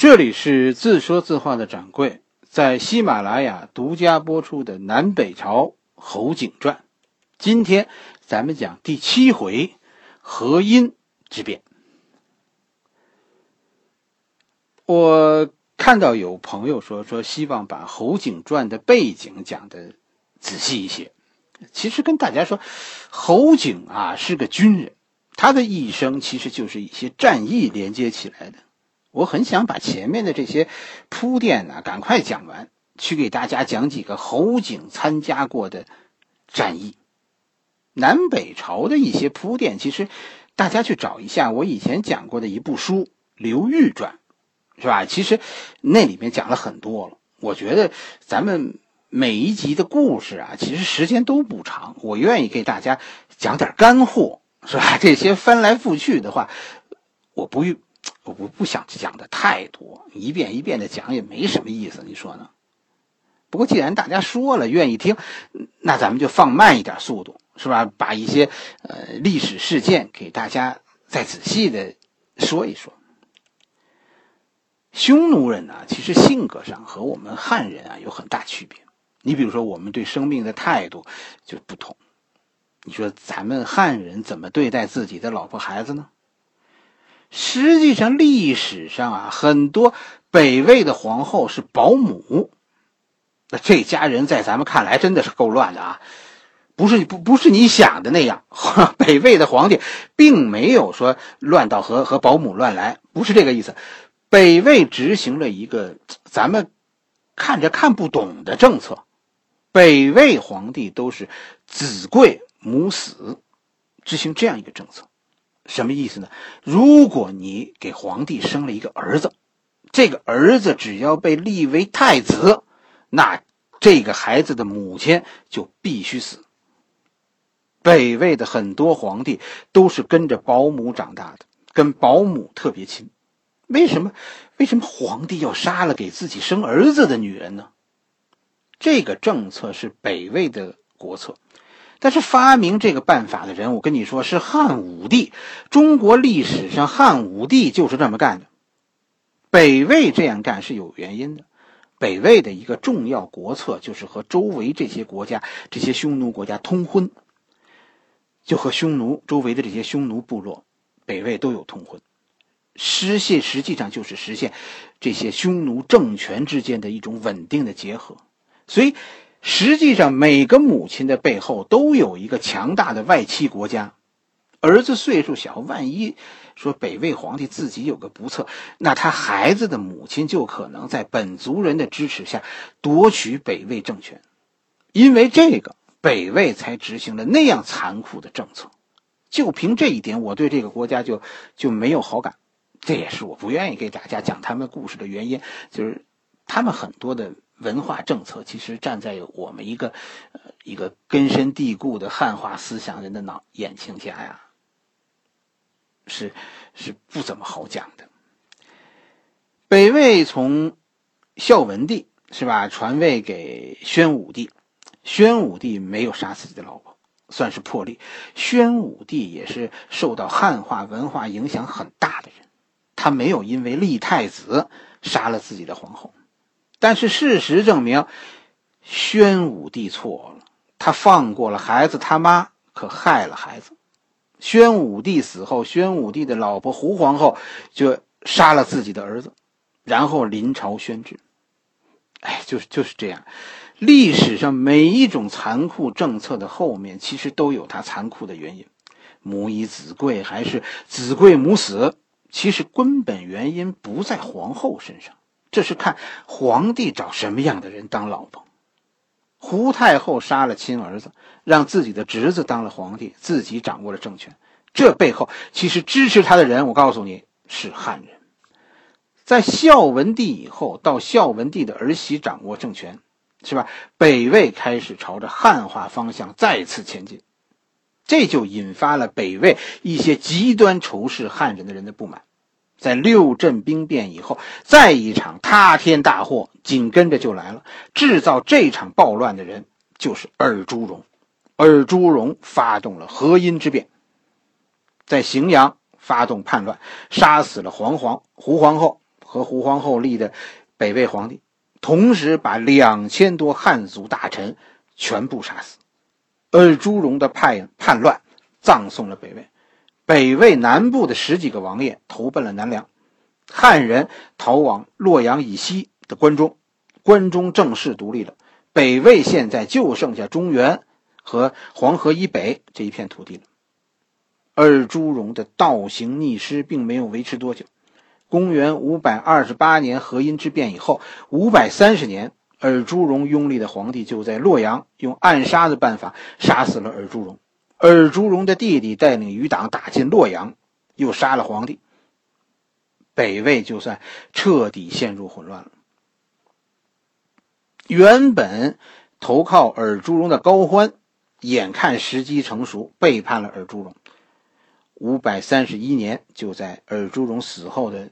这里是自说自话的掌柜在喜马拉雅独家播出的《南北朝侯景传》，今天咱们讲第七回河阴之变。我看到有朋友说说希望把侯景传的背景讲的仔细一些。其实跟大家说，侯景啊是个军人，他的一生其实就是一些战役连接起来的。我很想把前面的这些铺垫呢赶快讲完，去给大家讲几个侯景参加过的战役。南北朝的一些铺垫，其实大家去找一下我以前讲过的一部书《刘裕传》，是吧？其实那里面讲了很多了。我觉得咱们每一集的故事啊，其实时间都不长，我愿意给大家讲点干货，是吧？这些翻来覆去的话，我不用。我不不想讲的太多，一遍一遍的讲也没什么意思，你说呢？不过既然大家说了愿意听，那咱们就放慢一点速度，是吧？把一些呃历史事件给大家再仔细的说一说。匈奴人呢，其实性格上和我们汉人啊有很大区别。你比如说，我们对生命的态度就不同。你说咱们汉人怎么对待自己的老婆孩子呢？实际上，历史上啊，很多北魏的皇后是保姆，那这家人在咱们看来真的是够乱的啊！不是不不是你想的那样，北魏的皇帝并没有说乱到和和保姆乱来，不是这个意思。北魏执行了一个咱们看着看不懂的政策，北魏皇帝都是子贵母死，执行这样一个政策。什么意思呢？如果你给皇帝生了一个儿子，这个儿子只要被立为太子，那这个孩子的母亲就必须死。北魏的很多皇帝都是跟着保姆长大的，跟保姆特别亲。为什么？为什么皇帝要杀了给自己生儿子的女人呢？这个政策是北魏的国策。但是发明这个办法的人，我跟你说是汉武帝。中国历史上汉武帝就是这么干的。北魏这样干是有原因的。北魏的一个重要国策就是和周围这些国家、这些匈奴国家通婚，就和匈奴周围的这些匈奴部落，北魏都有通婚，实现实际上就是实现这些匈奴政权之间的一种稳定的结合，所以。实际上，每个母亲的背后都有一个强大的外戚国家。儿子岁数小，万一说北魏皇帝自己有个不测，那他孩子的母亲就可能在本族人的支持下夺取北魏政权。因为这个，北魏才执行了那样残酷的政策。就凭这一点，我对这个国家就就没有好感。这也是我不愿意给大家讲他们故事的原因，就是他们很多的。文化政策其实站在我们一个一个根深蒂固的汉化思想人的脑眼睛下呀，是是不怎么好讲的。北魏从孝文帝是吧传位给宣武帝，宣武帝没有杀自己的老婆，算是破例。宣武帝也是受到汉化文化影响很大的人，他没有因为立太子杀了自己的皇后。但是事实证明，宣武帝错了，他放过了孩子他妈，可害了孩子。宣武帝死后，宣武帝的老婆胡皇后就杀了自己的儿子，然后临朝宣旨。哎，就是就是这样。历史上每一种残酷政策的后面，其实都有它残酷的原因。母以子贵还是子贵母死，其实根本原因不在皇后身上。这是看皇帝找什么样的人当老婆。胡太后杀了亲儿子，让自己的侄子当了皇帝，自己掌握了政权。这背后其实支持他的人，我告诉你是汉人。在孝文帝以后，到孝文帝的儿媳掌握政权，是吧？北魏开始朝着汉化方向再次前进，这就引发了北魏一些极端仇视汉人的人的不满。在六镇兵变以后，再一场塌天大祸紧跟着就来了。制造这场暴乱的人就是尔朱荣。尔朱荣发动了河阴之变，在荥阳发动叛乱，杀死了黄皇胡皇后和胡皇后立的北魏皇帝，同时把两千多汉族大臣全部杀死。尔朱荣的叛叛乱葬送了北魏，北魏南部的十几个王爷投奔了南梁，汉人逃往洛阳以西的关中，关中正式独立了。北魏现在就剩下中原和黄河以北这一片土地了。尔朱荣的倒行逆施并没有维持多久。公元五百二十八年河阴之变以后，五百三十年，尔朱荣拥立的皇帝就在洛阳用暗杀的办法杀死了尔朱荣。尔朱荣的弟弟带领余党打进洛阳，又杀了皇帝。北魏就算彻底陷入混乱了。原本投靠尔朱荣的高欢，眼看时机成熟，背叛了尔朱荣。五百三十一年，就在尔朱荣死后的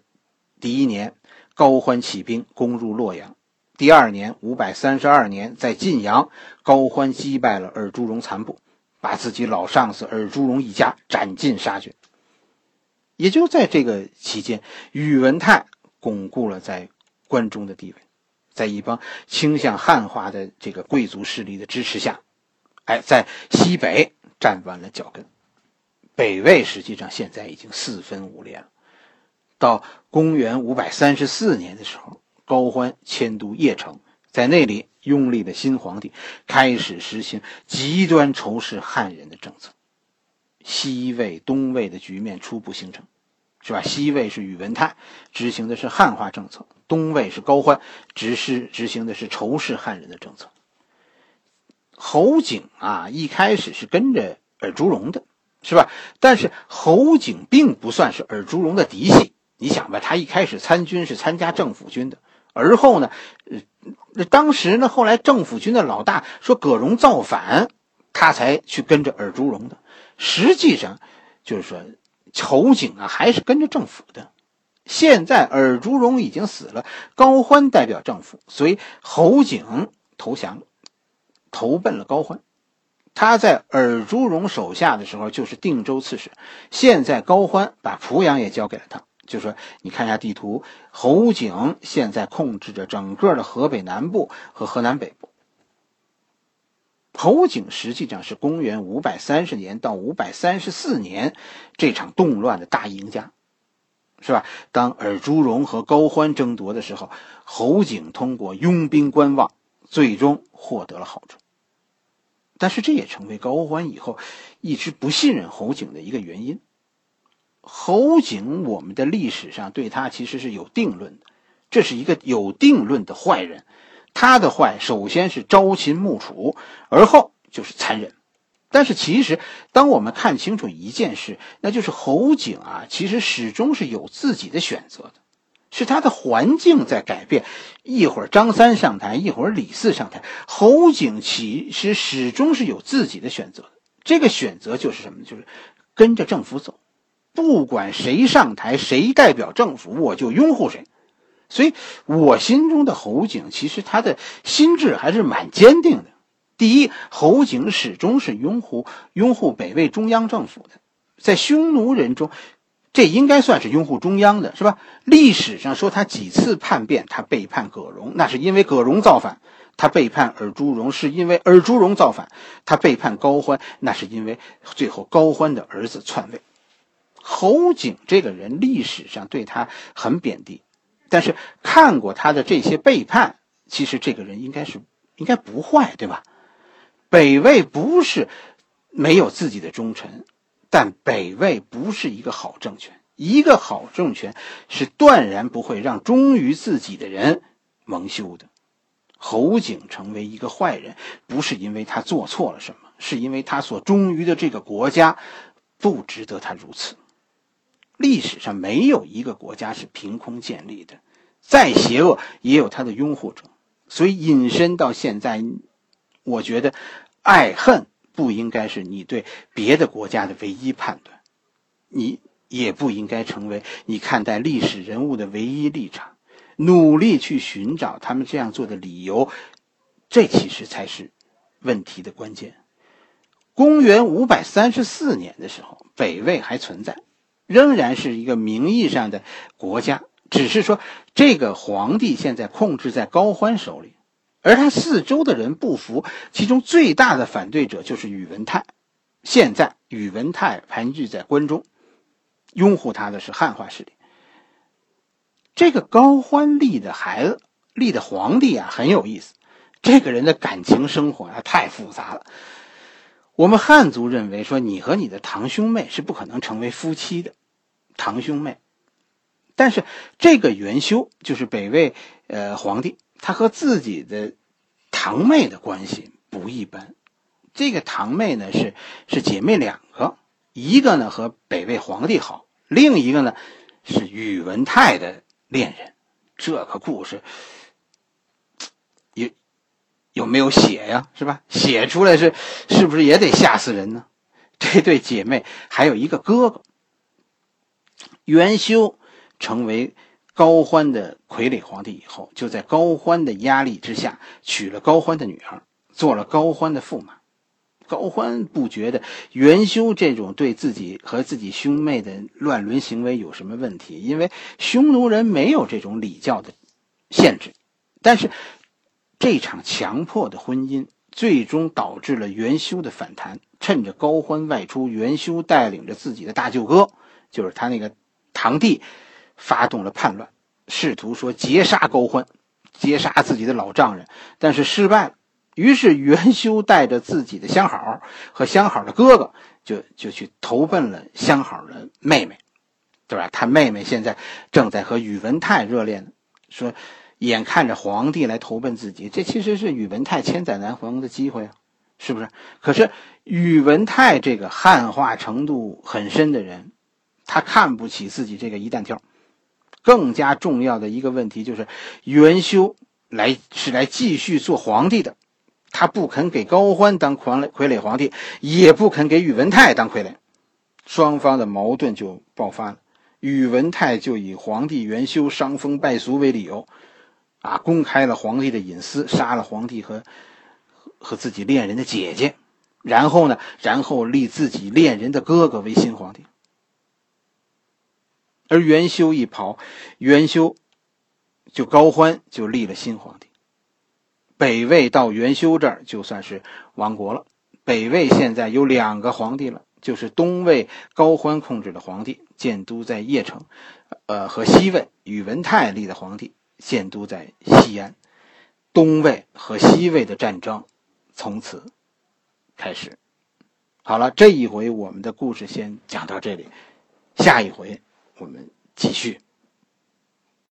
第一年，高欢起兵攻入洛阳。第二年，五百三十二年，在晋阳，高欢击败了尔朱荣残部，把自己老上司尔朱荣一家斩尽杀绝。也就在这个期间，宇文泰巩固了在关中的地位，在一帮倾向汉化的这个贵族势力的支持下，哎，在西北站稳了脚跟。北魏实际上现在已经四分五裂了。到公元五百三十四年的时候，高欢迁都邺城，在那里拥立的新皇帝开始实行极端仇视汉人的政策。西魏、东魏的局面初步形成，是吧？西魏是宇文泰执行的是汉化政策，东魏是高欢执施执行的是仇视汉人的政策。侯景啊，一开始是跟着尔朱荣的。是吧？但是侯景并不算是尔朱荣的嫡系。你想吧，他一开始参军是参加政府军的，而后呢，呃，当时呢，后来政府军的老大说葛荣造反，他才去跟着尔朱荣的。实际上，就是说侯景啊，还是跟着政府的。现在尔朱荣已经死了，高欢代表政府，所以侯景投降，投奔了高欢。他在尔朱荣手下的时候就是定州刺史，现在高欢把濮阳也交给了他，就说你看一下地图，侯景现在控制着整个的河北南部和河南北部。侯景实际上是公元五百三十年到五百三十四年这场动乱的大赢家，是吧？当尔朱荣和高欢争夺的时候，侯景通过拥兵观望，最终获得了好处。但是这也成为高欢以后一直不信任侯景的一个原因。侯景，我们的历史上对他其实是有定论的，这是一个有定论的坏人。他的坏，首先是朝秦暮楚，而后就是残忍。但是其实，当我们看清楚一件事，那就是侯景啊，其实始终是有自己的选择的。是他的环境在改变，一会儿张三上台，一会儿李四上台，侯景其实始终是有自己的选择的。这个选择就是什么？就是跟着政府走，不管谁上台，谁代表政府，我就拥护谁。所以，我心中的侯景，其实他的心智还是蛮坚定的。第一，侯景始终是拥护拥护北魏中央政府的，在匈奴人中。这应该算是拥护中央的，是吧？历史上说他几次叛变，他背叛葛荣，那是因为葛荣造反；他背叛尔朱荣，是因为尔朱荣造反；他背叛高欢，那是因为最后高欢的儿子篡位。侯景这个人，历史上对他很贬低，但是看过他的这些背叛，其实这个人应该是应该不坏，对吧？北魏不是没有自己的忠臣。但北魏不是一个好政权，一个好政权是断然不会让忠于自己的人蒙羞的。侯景成为一个坏人，不是因为他做错了什么，是因为他所忠于的这个国家不值得他如此。历史上没有一个国家是凭空建立的，再邪恶也有他的拥护者。所以引申到现在，我觉得爱恨。不应该是你对别的国家的唯一判断，你也不应该成为你看待历史人物的唯一立场。努力去寻找他们这样做的理由，这其实才是问题的关键。公元五百三十四年的时候，北魏还存在，仍然是一个名义上的国家，只是说这个皇帝现在控制在高欢手里，而他四周的人不服，其中最大的反对者就是宇文泰。现在宇文泰盘踞在关中，拥护他的是汉化势力。这个高欢立的孩子立的皇帝啊，很有意思。这个人的感情生活啊，太复杂了。我们汉族认为说，你和你的堂兄妹是不可能成为夫妻的，堂兄妹。但是这个元修就是北魏呃皇帝，他和自己的堂妹的关系不一般。这个堂妹呢是是姐妹两个，一个呢和北魏皇帝好，另一个呢是宇文泰的恋人。这个故事有有没有写呀？是吧？写出来是是不是也得吓死人呢？这对姐妹还有一个哥哥元修。成为高欢的傀儡皇帝以后，就在高欢的压力之下娶了高欢的女儿，做了高欢的驸马。高欢不觉得元修这种对自己和自己兄妹的乱伦行为有什么问题，因为匈奴人没有这种礼教的限制。但是这场强迫的婚姻最终导致了元修的反弹。趁着高欢外出，元修带领着自己的大舅哥，就是他那个堂弟。发动了叛乱，试图说劫杀高欢，劫杀自己的老丈人，但是失败了。于是元修带着自己的相好和相好的哥哥，就就去投奔了相好的妹妹，对吧？他妹妹现在正在和宇文泰热恋呢。说，眼看着皇帝来投奔自己，这其实是宇文泰千载难逢的机会啊，是不是？可是宇文泰这个汉化程度很深的人，他看不起自己这个一弹跳。更加重要的一个问题就是，元修来是来继续做皇帝的，他不肯给高欢当傀傀儡皇帝，也不肯给宇文泰当傀儡，双方的矛盾就爆发了。宇文泰就以皇帝元修伤风败俗为理由，啊，公开了皇帝的隐私，杀了皇帝和和自己恋人的姐姐，然后呢，然后立自己恋人的哥哥为新皇帝。而元修一跑，元修就高欢就立了新皇帝。北魏到元修这儿就算是亡国了。北魏现在有两个皇帝了，就是东魏高欢控制的皇帝建都在邺城，呃，和西魏宇文泰立的皇帝建都在西安。东魏和西魏的战争从此开始。好了，这一回我们的故事先讲到这里，下一回。我们继续。